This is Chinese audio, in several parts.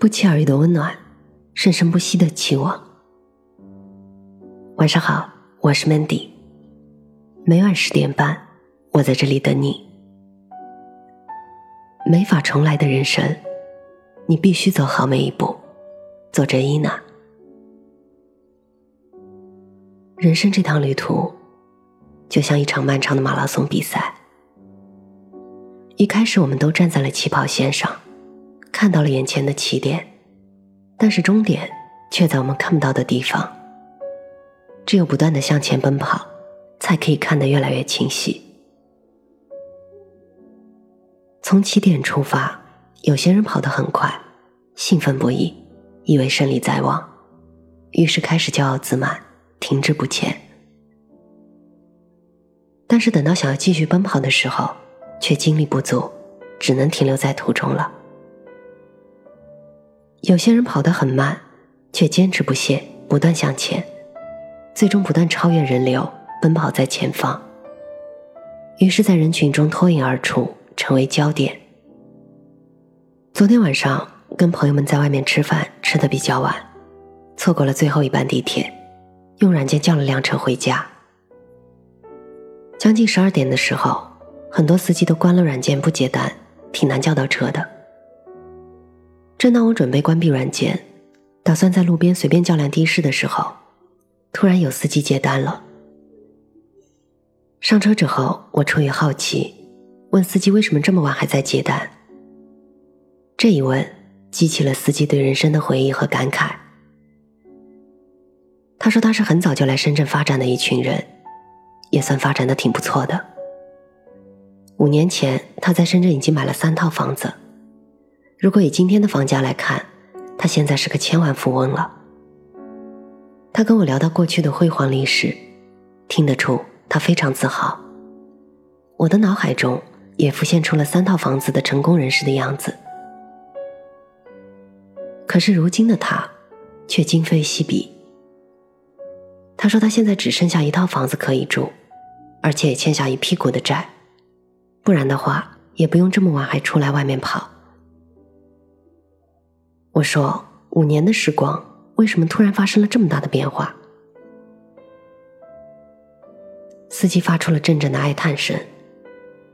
不期而遇的温暖，生生不息的期望。晚上好，我是 Mandy。每晚十点半，我在这里等你。没法重来的人生，你必须走好每一步。作者伊娜。人生这趟旅途，就像一场漫长的马拉松比赛。一开始，我们都站在了起跑线上。看到了眼前的起点，但是终点却在我们看不到的地方。只有不断的向前奔跑，才可以看得越来越清晰。从起点出发，有些人跑得很快，兴奋不已，以为胜利在望，于是开始骄傲自满，停滞不前。但是等到想要继续奔跑的时候，却精力不足，只能停留在途中了。有些人跑得很慢，却坚持不懈，不断向前，最终不断超越人流，奔跑在前方。于是，在人群中脱颖而出，成为焦点。昨天晚上跟朋友们在外面吃饭，吃的比较晚，错过了最后一班地铁，用软件叫了辆车回家。将近十二点的时候，很多司机都关了软件不接单，挺难叫到车的。正当我准备关闭软件，打算在路边随便叫辆的士的时候，突然有司机接单了。上车之后，我出于好奇，问司机为什么这么晚还在接单。这一问激起了司机对人生的回忆和感慨。他说他是很早就来深圳发展的一群人，也算发展的挺不错的。五年前，他在深圳已经买了三套房子。如果以今天的房价来看，他现在是个千万富翁了。他跟我聊到过去的辉煌历史，听得出他非常自豪。我的脑海中也浮现出了三套房子的成功人士的样子。可是如今的他，却今非昔比。他说他现在只剩下一套房子可以住，而且也欠下一屁股的债，不然的话也不用这么晚还出来外面跑。我说：“五年的时光，为什么突然发生了这么大的变化？”司机发出了阵阵的哀叹声，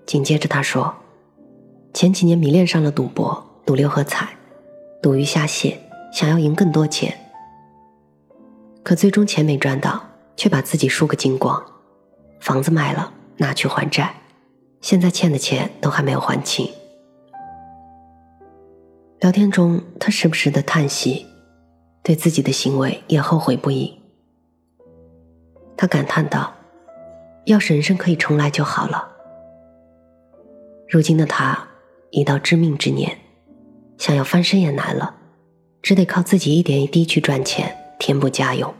紧接着他说：“前几年迷恋上了赌博，赌六合彩，赌鱼虾蟹，想要赢更多钱。可最终钱没赚到，却把自己输个精光，房子卖了拿去还债，现在欠的钱都还没有还清。”聊天中，他时不时的叹息，对自己的行为也后悔不已。他感叹道：“要是人生可以重来就好了。”如今的他已到知命之年，想要翻身也难了，只得靠自己一点一滴去赚钱，填补家用。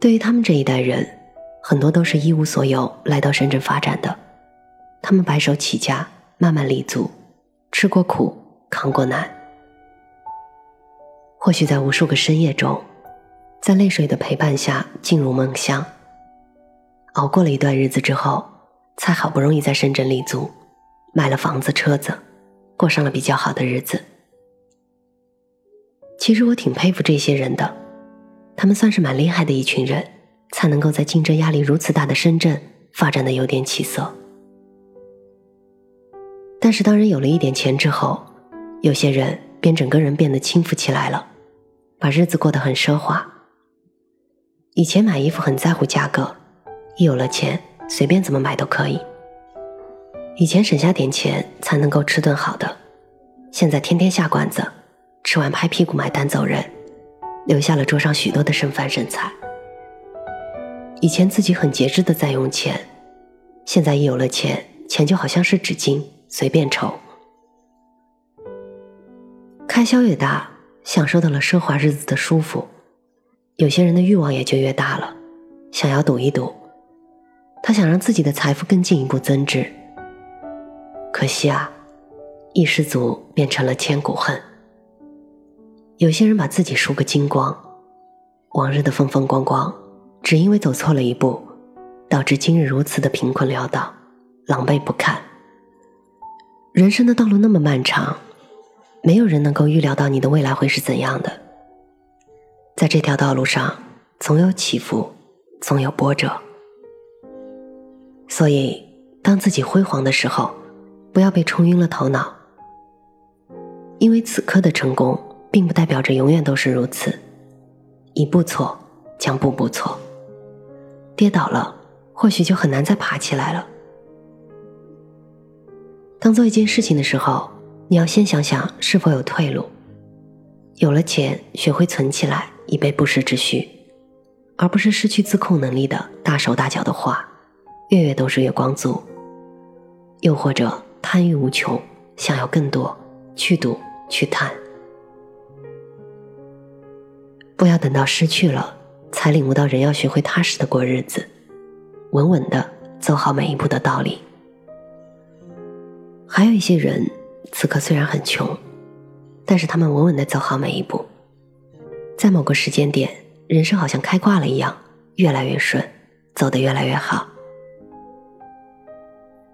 对于他们这一代人，很多都是一无所有来到深圳发展的，他们白手起家，慢慢立足。吃过苦，扛过难，或许在无数个深夜中，在泪水的陪伴下进入梦乡。熬过了一段日子之后，才好不容易在深圳立足，买了房子车子，过上了比较好的日子。其实我挺佩服这些人的，他们算是蛮厉害的一群人，才能够在竞争压力如此大的深圳发展的有点起色。但是，当人有了一点钱之后，有些人便整个人变得轻浮起来了，把日子过得很奢华。以前买衣服很在乎价格，一有了钱，随便怎么买都可以。以前省下点钱才能够吃顿好的，现在天天下馆子，吃完拍屁股买单走人，留下了桌上许多的剩饭剩菜。以前自己很节制的在用钱，现在一有了钱，钱就好像是纸巾。随便抽，开销越大，享受到了奢华日子的舒服，有些人的欲望也就越大了，想要赌一赌，他想让自己的财富更进一步增值。可惜啊，一失足变成了千古恨。有些人把自己输个精光，往日的风风光光，只因为走错了一步，导致今日如此的贫困潦倒，狼狈不堪。人生的道路那么漫长，没有人能够预料到你的未来会是怎样的。在这条道路上，总有起伏，总有波折。所以，当自己辉煌的时候，不要被冲晕了头脑，因为此刻的成功，并不代表着永远都是如此。一步错，将步步错。跌倒了，或许就很难再爬起来了。当做一件事情的时候，你要先想想是否有退路。有了钱，学会存起来，以备不时之需，而不是失去自控能力的大手大脚的花，月月都是月光族。又或者贪欲无穷，想要更多，去赌去贪，不要等到失去了。才领悟到人要学会踏实的过日子，稳稳的走好每一步的道理。还有一些人，此刻虽然很穷，但是他们稳稳的走好每一步，在某个时间点，人生好像开挂了一样，越来越顺，走得越来越好。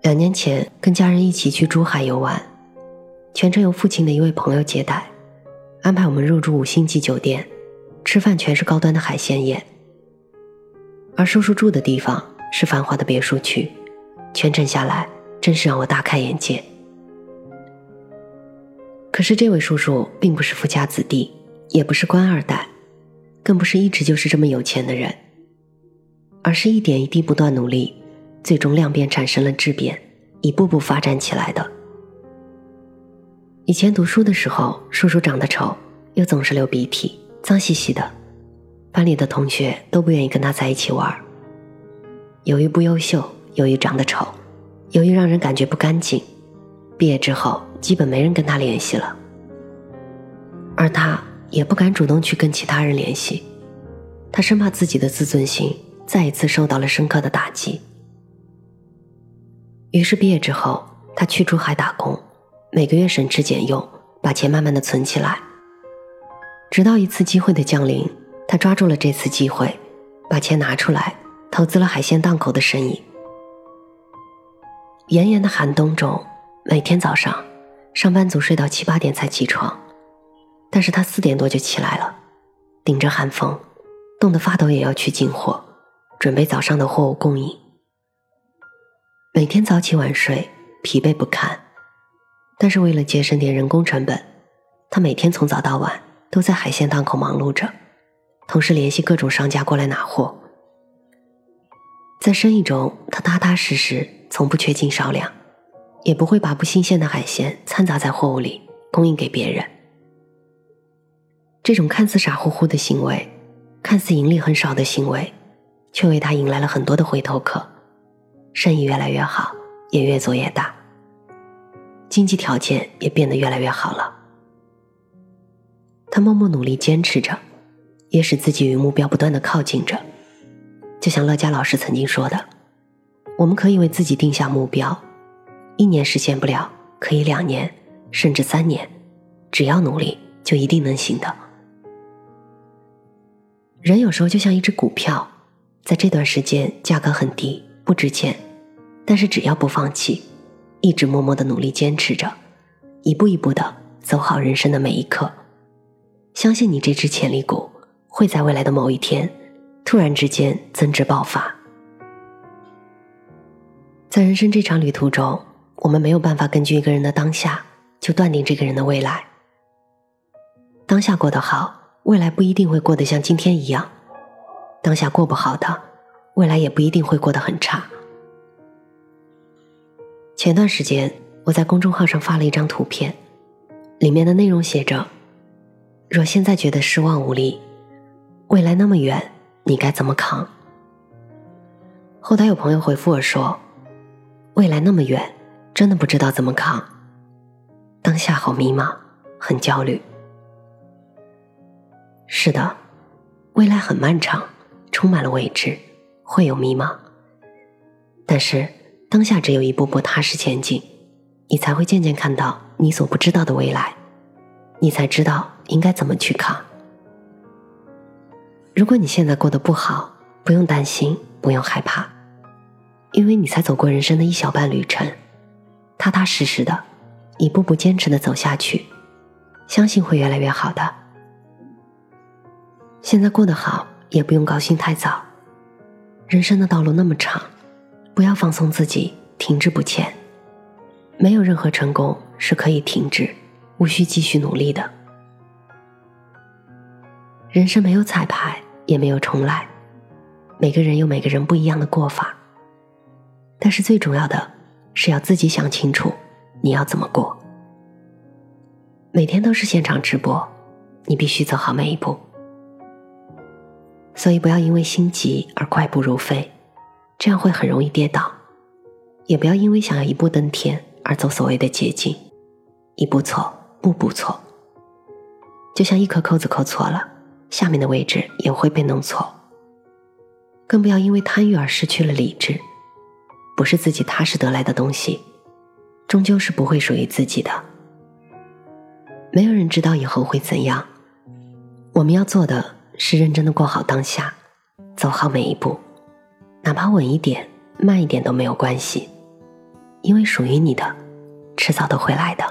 两年前跟家人一起去珠海游玩，全程由父亲的一位朋友接待，安排我们入住五星级酒店。吃饭全是高端的海鲜宴，而叔叔住的地方是繁华的别墅区，全程下来真是让我大开眼界。可是这位叔叔并不是富家子弟，也不是官二代，更不是一直就是这么有钱的人，而是一点一滴不断努力，最终量变产生了质变，一步步发展起来的。以前读书的时候，叔叔长得丑，又总是流鼻涕。脏兮兮的，班里的同学都不愿意跟他在一起玩。由于不优秀，由于长得丑，由于让人感觉不干净，毕业之后基本没人跟他联系了。而他也不敢主动去跟其他人联系，他生怕自己的自尊心再一次受到了深刻的打击。于是毕业之后，他去珠海打工，每个月省吃俭用，把钱慢慢的存起来。直到一次机会的降临，他抓住了这次机会，把钱拿出来投资了海鲜档口的生意。炎炎的寒冬中，每天早上，上班族睡到七八点才起床，但是他四点多就起来了，顶着寒风，冻得发抖也要去进货，准备早上的货物供应。每天早起晚睡，疲惫不堪，但是为了节省点人工成本，他每天从早到晚。都在海鲜档口忙碌着，同时联系各种商家过来拿货。在生意中，他踏踏实实，从不缺斤少两，也不会把不新鲜的海鲜掺杂在货物里供应给别人。这种看似傻乎乎的行为，看似盈利很少的行为，却为他迎来了很多的回头客，生意越来越好，也越做越大，经济条件也变得越来越好了。他默默努力坚持着，也使自己与目标不断的靠近着。就像乐嘉老师曾经说的：“我们可以为自己定下目标，一年实现不了，可以两年，甚至三年，只要努力，就一定能行的。”人有时候就像一只股票，在这段时间价格很低，不值钱，但是只要不放弃，一直默默的努力坚持着，一步一步的走好人生的每一刻。相信你这只潜力股会在未来的某一天，突然之间增值爆发。在人生这场旅途中，我们没有办法根据一个人的当下就断定这个人的未来。当下过得好，未来不一定会过得像今天一样；当下过不好的，未来也不一定会过得很差。前段时间，我在公众号上发了一张图片，里面的内容写着。若现在觉得失望无力，未来那么远，你该怎么扛？后台有朋友回复我说：“未来那么远，真的不知道怎么扛。当下好迷茫，很焦虑。”是的，未来很漫长，充满了未知，会有迷茫。但是当下只有一步步踏实前进，你才会渐渐看到你所不知道的未来。你才知道应该怎么去扛。如果你现在过得不好，不用担心，不用害怕，因为你才走过人生的一小半旅程，踏踏实实的，一步步坚持的走下去，相信会越来越好的。现在过得好，也不用高兴太早。人生的道路那么长，不要放松自己，停滞不前。没有任何成功是可以停止，无需继续努力的。人生没有彩排，也没有重来，每个人有每个人不一样的过法。但是最重要的是要自己想清楚，你要怎么过。每天都是现场直播，你必须走好每一步。所以不要因为心急而快步如飞，这样会很容易跌倒；也不要因为想要一步登天而走所谓的捷径，一步错，步步错。就像一颗扣子扣错了，下面的位置也会被弄错。更不要因为贪欲而失去了理智，不是自己踏实得来的东西，终究是不会属于自己的。没有人知道以后会怎样，我们要做的。是认真的过好当下，走好每一步，哪怕稳一点、慢一点都没有关系，因为属于你的，迟早都会来的。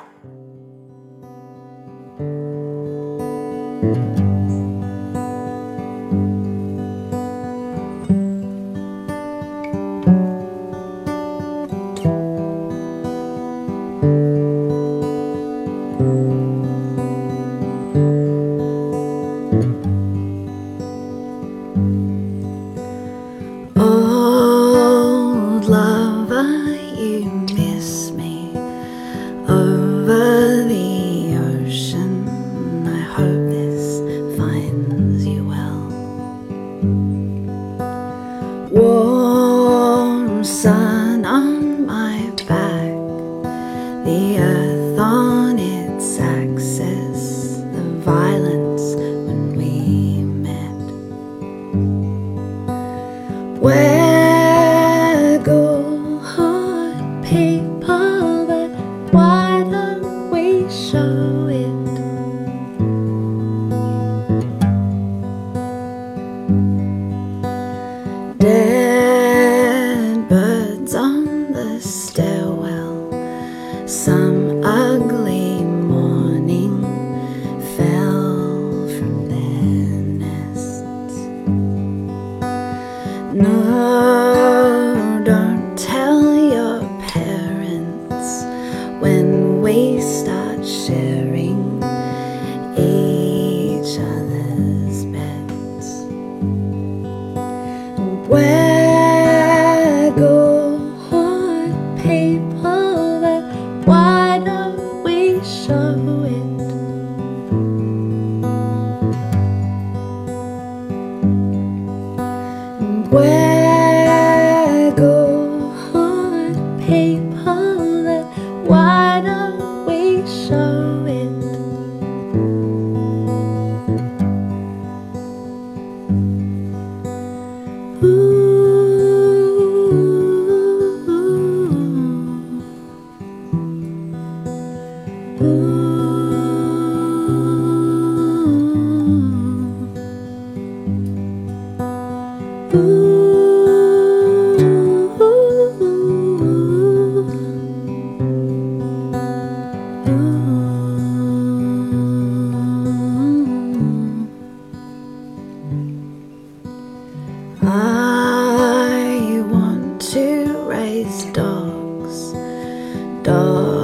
show it. dogs. Dogs.